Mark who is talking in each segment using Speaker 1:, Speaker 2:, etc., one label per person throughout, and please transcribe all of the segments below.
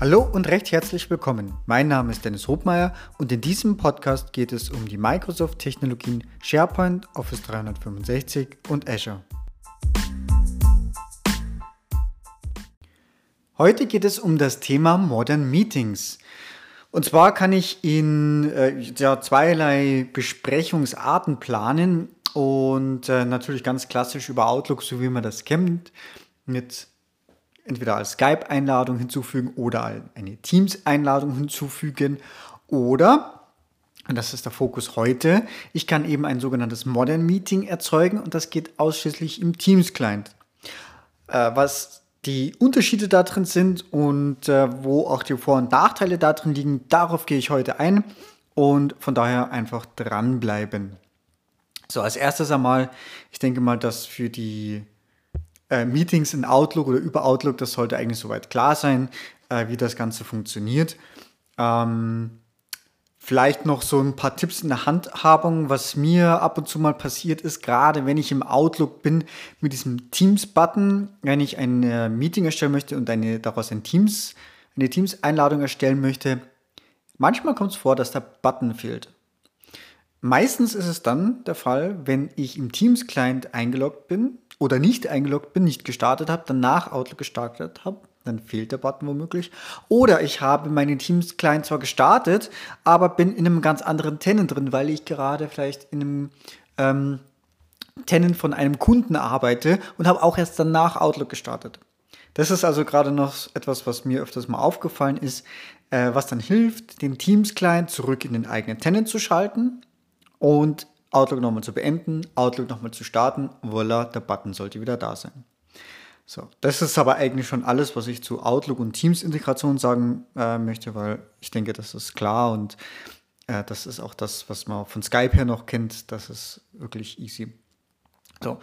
Speaker 1: Hallo und recht herzlich willkommen. Mein Name ist Dennis Hobmeier und in diesem Podcast geht es um die Microsoft-Technologien SharePoint, Office 365 und Azure. Heute geht es um das Thema Modern Meetings. Und zwar kann ich in äh, ja, zweierlei Besprechungsarten planen und äh, natürlich ganz klassisch über Outlook, so wie man das kennt, mit entweder als Skype-Einladung hinzufügen oder eine Teams-Einladung hinzufügen. Oder, und das ist der Fokus heute, ich kann eben ein sogenanntes Modern Meeting erzeugen und das geht ausschließlich im Teams-Client. Äh, was die Unterschiede da drin sind und äh, wo auch die Vor- und Nachteile da drin liegen, darauf gehe ich heute ein und von daher einfach dranbleiben. So, als erstes einmal, ich denke mal, dass für die äh, Meetings in Outlook oder über Outlook, das sollte eigentlich soweit klar sein, äh, wie das Ganze funktioniert. Ähm, vielleicht noch so ein paar Tipps in der Handhabung, was mir ab und zu mal passiert ist, gerade wenn ich im Outlook bin mit diesem Teams-Button, wenn ich ein äh, Meeting erstellen möchte und eine, daraus ein Teams, eine Teams-Einladung erstellen möchte. Manchmal kommt es vor, dass der Button fehlt. Meistens ist es dann der Fall, wenn ich im Teams-Client eingeloggt bin oder nicht eingeloggt bin, nicht gestartet habe, danach Outlook gestartet habe, dann fehlt der Button womöglich. Oder ich habe meinen Teams-Client zwar gestartet, aber bin in einem ganz anderen Tenant drin, weil ich gerade vielleicht in einem ähm, Tenant von einem Kunden arbeite und habe auch erst danach Outlook gestartet. Das ist also gerade noch etwas, was mir öfters mal aufgefallen ist, äh, was dann hilft, den Teams-Client zurück in den eigenen Tenant zu schalten und Outlook nochmal zu beenden, Outlook nochmal zu starten, voila, der Button sollte wieder da sein. So, das ist aber eigentlich schon alles, was ich zu Outlook und Teams-Integration sagen äh, möchte, weil ich denke, das ist klar und äh, das ist auch das, was man von Skype her noch kennt. Das ist wirklich easy. So,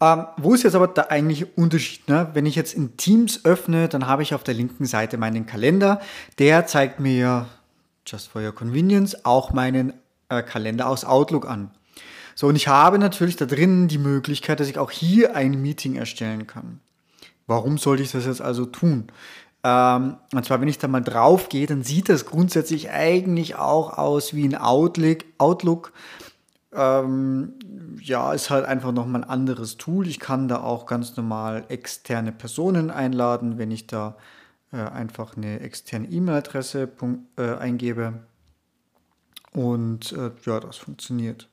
Speaker 1: ähm, wo ist jetzt aber der eigentliche Unterschied? Ne? Wenn ich jetzt in Teams öffne, dann habe ich auf der linken Seite meinen Kalender. Der zeigt mir, just for your convenience, auch meinen äh, Kalender aus Outlook an. So, und ich habe natürlich da drin die Möglichkeit, dass ich auch hier ein Meeting erstellen kann. Warum sollte ich das jetzt also tun? Ähm, und zwar, wenn ich da mal drauf gehe, dann sieht das grundsätzlich eigentlich auch aus wie ein Outlook. Outlook ähm, ja, ist halt einfach nochmal ein anderes Tool. Ich kann da auch ganz normal externe Personen einladen, wenn ich da äh, einfach eine externe E-Mail-Adresse äh, eingebe. Und äh, ja, das funktioniert.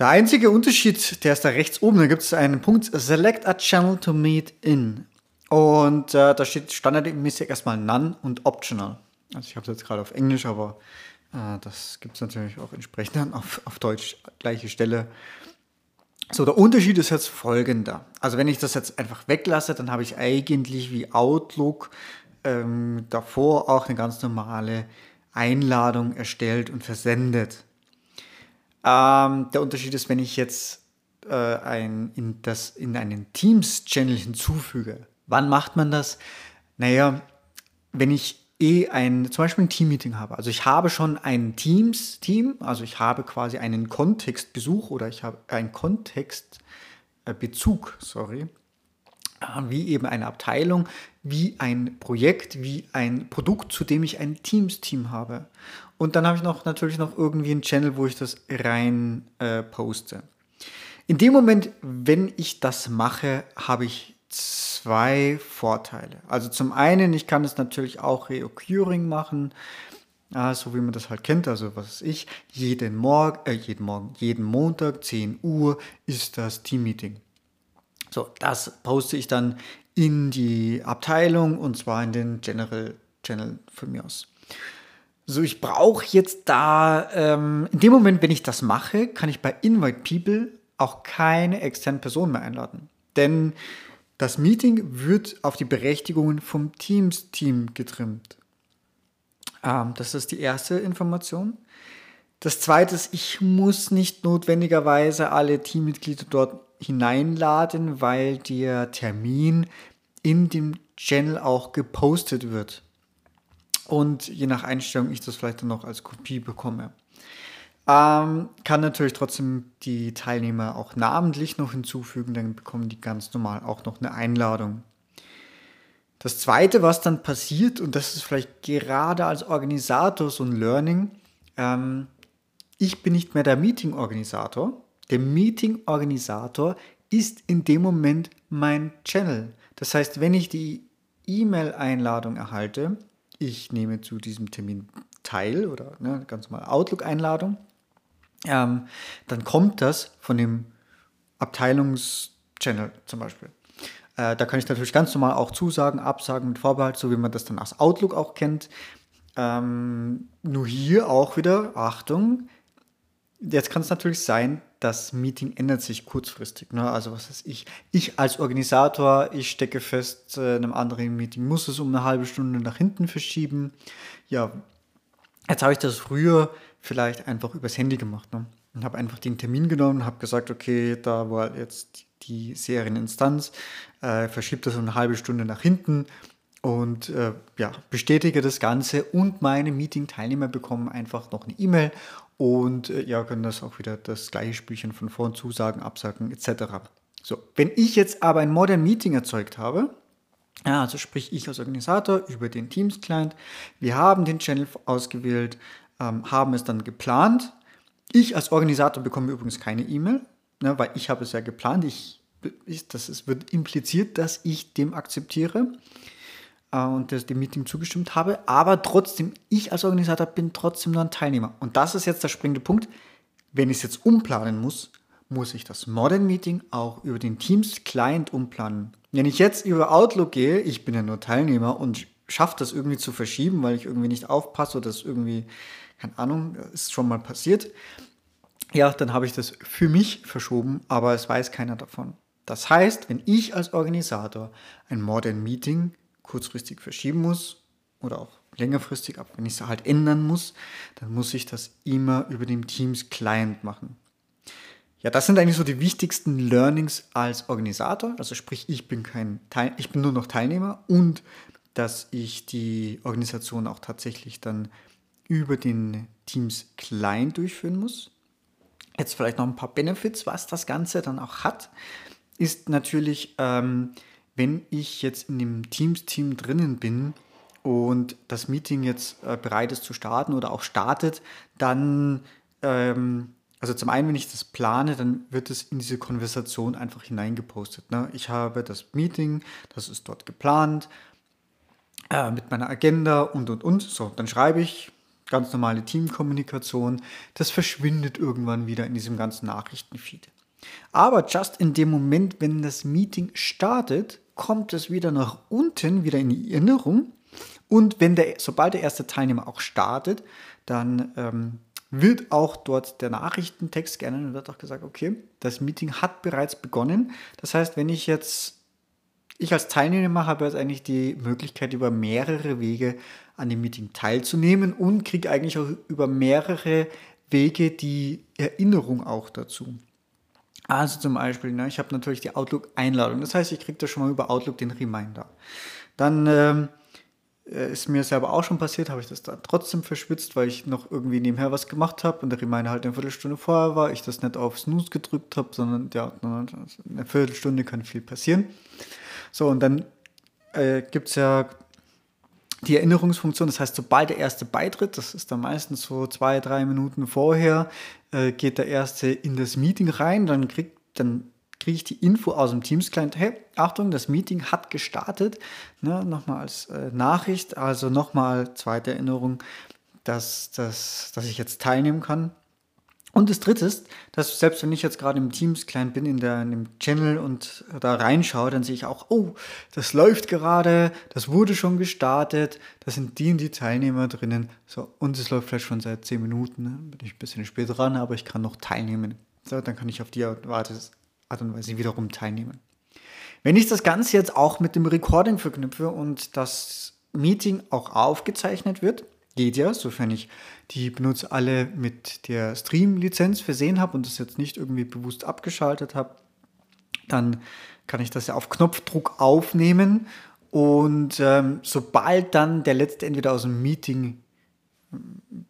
Speaker 1: Der einzige Unterschied, der ist da rechts oben, da gibt es einen Punkt Select a Channel to Meet in. Und äh, da steht standardmäßig erstmal None und Optional. Also ich habe es jetzt gerade auf Englisch, aber äh, das gibt es natürlich auch entsprechend dann auf, auf Deutsch, gleiche Stelle. So, der Unterschied ist jetzt folgender. Also wenn ich das jetzt einfach weglasse, dann habe ich eigentlich wie Outlook ähm, davor auch eine ganz normale Einladung erstellt und versendet. Ähm, der Unterschied ist, wenn ich jetzt äh, ein, in, das, in einen Teams-Channel hinzufüge. Wann macht man das? Naja, wenn ich eh ein, zum Beispiel ein Team-Meeting habe. Also ich habe schon ein Teams-Team, also ich habe quasi einen Kontextbesuch oder ich habe einen Kontextbezug, sorry, äh, wie eben eine Abteilung, wie ein Projekt, wie ein Produkt, zu dem ich ein Teams-Team habe. Und dann habe ich noch natürlich noch irgendwie einen Channel, wo ich das rein äh, poste. In dem Moment, wenn ich das mache, habe ich zwei Vorteile. Also zum einen, ich kann es natürlich auch reoccurring machen, äh, so wie man das halt kennt. Also was weiß ich, jeden Morgen, äh, jeden Morgen, jeden Montag 10 Uhr ist das Team-Meeting. So, das poste ich dann in die Abteilung und zwar in den General Channel von mir aus. So, ich brauche jetzt da, ähm, in dem Moment, wenn ich das mache, kann ich bei Invite People auch keine externen Personen mehr einladen. Denn das Meeting wird auf die Berechtigungen vom Teams-Team getrimmt. Ähm, das ist die erste Information. Das zweite ist, ich muss nicht notwendigerweise alle Teammitglieder dort hineinladen, weil der Termin in dem Channel auch gepostet wird und je nach Einstellung ich das vielleicht dann noch als Kopie bekomme. Ähm, kann natürlich trotzdem die Teilnehmer auch namentlich noch hinzufügen, dann bekommen die ganz normal auch noch eine Einladung. Das Zweite, was dann passiert, und das ist vielleicht gerade als Organisator so ein Learning, ähm, ich bin nicht mehr der Meeting-Organisator. Der Meeting-Organisator ist in dem Moment mein Channel. Das heißt, wenn ich die E-Mail-Einladung erhalte, ich nehme zu diesem Termin teil oder ne, ganz normal Outlook-Einladung, ähm, dann kommt das von dem Abteilungs-Channel zum Beispiel. Äh, da kann ich natürlich ganz normal auch zusagen, absagen mit Vorbehalt, so wie man das dann aus Outlook auch kennt. Ähm, nur hier auch wieder, Achtung, jetzt kann es natürlich sein, das Meeting ändert sich kurzfristig. Ne? Also was weiß ich, ich als Organisator, ich stecke fest, äh, in einem anderen Meeting muss es um eine halbe Stunde nach hinten verschieben. Ja, jetzt habe ich das früher vielleicht einfach übers Handy gemacht. Ne? Und habe einfach den Termin genommen, habe gesagt, okay, da war jetzt die Serieninstanz, äh, verschiebt das um eine halbe Stunde nach hinten und äh, ja, bestätige das Ganze und meine Meeting-Teilnehmer bekommen einfach noch eine E-Mail und äh, ja, können das auch wieder das gleiche Spielchen von vorn zusagen, absagen etc. So, wenn ich jetzt aber ein Modern Meeting erzeugt habe, ja, also sprich ich als Organisator über den Teams-Client, wir haben den Channel ausgewählt, ähm, haben es dann geplant. Ich als Organisator bekomme übrigens keine E-Mail, ne, weil ich habe es ja geplant. Ich, ich, das ist, wird impliziert, dass ich dem akzeptiere und das, dem Meeting zugestimmt habe. Aber trotzdem, ich als Organisator bin trotzdem nur ein Teilnehmer. Und das ist jetzt der springende Punkt. Wenn ich es jetzt umplanen muss, muss ich das Modern Meeting auch über den Teams Client umplanen. Wenn ich jetzt über Outlook gehe, ich bin ja nur Teilnehmer und schaffe das irgendwie zu verschieben, weil ich irgendwie nicht aufpasse oder das irgendwie, keine Ahnung, ist schon mal passiert, ja, dann habe ich das für mich verschoben, aber es weiß keiner davon. Das heißt, wenn ich als Organisator ein Modern Meeting kurzfristig verschieben muss oder auch längerfristig, aber wenn ich es halt ändern muss, dann muss ich das immer über den Teams Client machen. Ja, das sind eigentlich so die wichtigsten Learnings als Organisator. Also sprich, ich bin kein Teil, ich bin nur noch Teilnehmer und dass ich die Organisation auch tatsächlich dann über den Teams Client durchführen muss. Jetzt vielleicht noch ein paar Benefits, was das Ganze dann auch hat, ist natürlich, ähm, wenn ich jetzt in dem Teams-Team drinnen bin und das Meeting jetzt äh, bereit ist zu starten oder auch startet, dann, ähm, also zum einen, wenn ich das plane, dann wird es in diese Konversation einfach hineingepostet. Ne? Ich habe das Meeting, das ist dort geplant, äh, mit meiner Agenda und und und. So, dann schreibe ich ganz normale Teamkommunikation, das verschwindet irgendwann wieder in diesem ganzen Nachrichtenfeed. Aber just in dem Moment, wenn das Meeting startet, kommt es wieder nach unten, wieder in die Erinnerung. Und wenn der, sobald der erste Teilnehmer auch startet, dann ähm, wird auch dort der Nachrichtentext geändert und wird auch gesagt, okay, das Meeting hat bereits begonnen. Das heißt, wenn ich jetzt, ich als Teilnehmer habe jetzt eigentlich die Möglichkeit, über mehrere Wege an dem Meeting teilzunehmen und kriege eigentlich auch über mehrere Wege die Erinnerung auch dazu. Also zum Beispiel, ne, ich habe natürlich die Outlook-Einladung. Das heißt, ich kriege da schon mal über Outlook den Reminder. Dann ähm, äh, ist mir selber auch schon passiert, habe ich das dann trotzdem verschwitzt, weil ich noch irgendwie nebenher was gemacht habe und der Reminder halt eine Viertelstunde vorher war, ich das nicht auf Snooze gedrückt habe, sondern ja, eine Viertelstunde kann viel passieren. So, und dann äh, gibt es ja die Erinnerungsfunktion. Das heißt, sobald der erste beitritt, das ist dann meistens so zwei, drei Minuten vorher, äh, geht der erste in das Meeting rein, dann kriegt dann kriege ich die Info aus dem Teams-Client, hey, Achtung, das Meeting hat gestartet. Ne, nochmal als äh, Nachricht, also nochmal zweite Erinnerung, dass, dass, dass ich jetzt teilnehmen kann. Und das dritte ist, dass selbst wenn ich jetzt gerade im Teams-Client bin, in, der, in dem Channel und da reinschaue, dann sehe ich auch, oh, das läuft gerade, das wurde schon gestartet, da sind die und die Teilnehmer drinnen. So, und es läuft vielleicht schon seit 10 Minuten, ne? bin ich ein bisschen spät dran, aber ich kann noch teilnehmen. So, dann kann ich auf die Art und Weise wiederum teilnehmen. Wenn ich das Ganze jetzt auch mit dem Recording verknüpfe und das Meeting auch aufgezeichnet wird, geht ja, sofern ich die Benutzer alle mit der Stream-Lizenz versehen habe und das jetzt nicht irgendwie bewusst abgeschaltet habe, dann kann ich das ja auf Knopfdruck aufnehmen und ähm, sobald dann der letzte entweder aus dem Meeting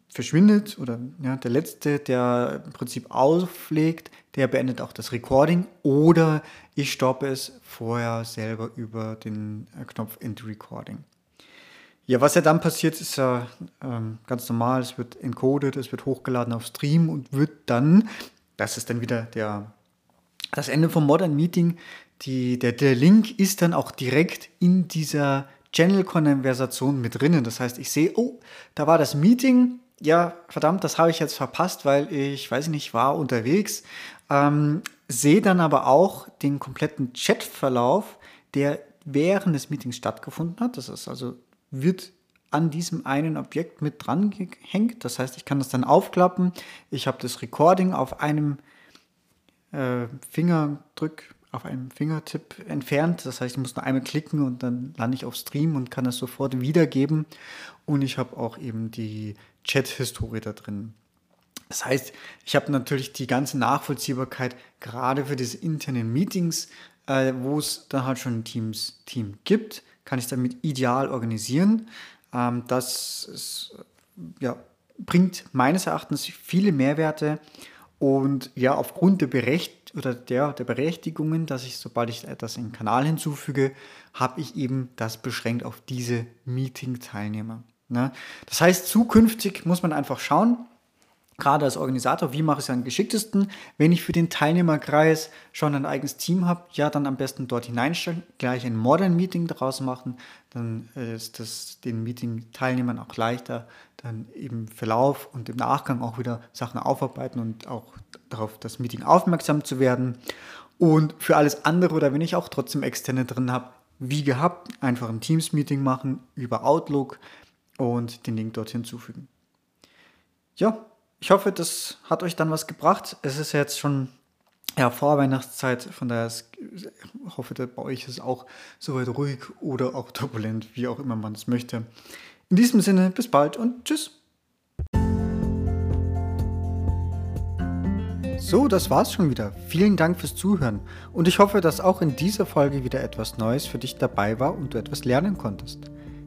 Speaker 1: verschwindet oder ja, der letzte, der im Prinzip auflegt, der beendet auch das Recording oder ich stoppe es vorher selber über den äh, Knopf End Recording. Ja, was ja dann passiert, ist ja ähm, ganz normal. Es wird encoded, es wird hochgeladen auf Stream und wird dann, das ist dann wieder der, das Ende vom Modern Meeting, die, der, der Link ist dann auch direkt in dieser Channel-Konversation mit drinnen. Das heißt, ich sehe, oh, da war das Meeting. Ja, verdammt, das habe ich jetzt verpasst, weil ich, weiß nicht, war unterwegs. Ähm, sehe dann aber auch den kompletten Chatverlauf, der während des Meetings stattgefunden hat. Das ist also, wird an diesem einen Objekt mit dran gehängt. Das heißt, ich kann das dann aufklappen. Ich habe das Recording auf einem äh, Fingerdrück auf einem Fingertipp entfernt. Das heißt, ich muss nur einmal klicken und dann lande ich auf Stream und kann das sofort wiedergeben. Und ich habe auch eben die Chat-Historie da drin. Das heißt, ich habe natürlich die ganze Nachvollziehbarkeit gerade für diese internen Meetings, äh, wo es dann halt schon ein Teams, Team gibt, kann ich damit ideal organisieren. Ähm, das ist, ja, bringt meines Erachtens viele Mehrwerte und ja, aufgrund der Berecht oder der, der Berechtigungen, dass ich, sobald ich etwas in den Kanal hinzufüge, habe ich eben das beschränkt auf diese Meeting-Teilnehmer. Ne? Das heißt, zukünftig muss man einfach schauen, gerade als Organisator, wie mache ich es am geschicktesten? Wenn ich für den Teilnehmerkreis schon ein eigenes Team habe, ja, dann am besten dort hineinstellen, gleich ein Modern Meeting daraus machen, dann äh, ist das den Meeting-Teilnehmern auch leichter, dann im Verlauf und im Nachgang auch wieder Sachen aufarbeiten und auch darauf das Meeting aufmerksam zu werden. Und für alles andere oder wenn ich auch trotzdem externe drin habe, wie gehabt, einfach ein Teams-Meeting machen über Outlook und den Link dort hinzufügen. Ja, ich hoffe, das hat euch dann was gebracht. Es ist jetzt schon ja, Vorweihnachtszeit, von daher ist, ich hoffe, bei euch ist es auch soweit ruhig oder auch turbulent, wie auch immer man es möchte. In diesem Sinne, bis bald und tschüss. So, das war's schon wieder. Vielen Dank fürs Zuhören und ich hoffe, dass auch in dieser Folge wieder etwas Neues für dich dabei war und du etwas lernen konntest.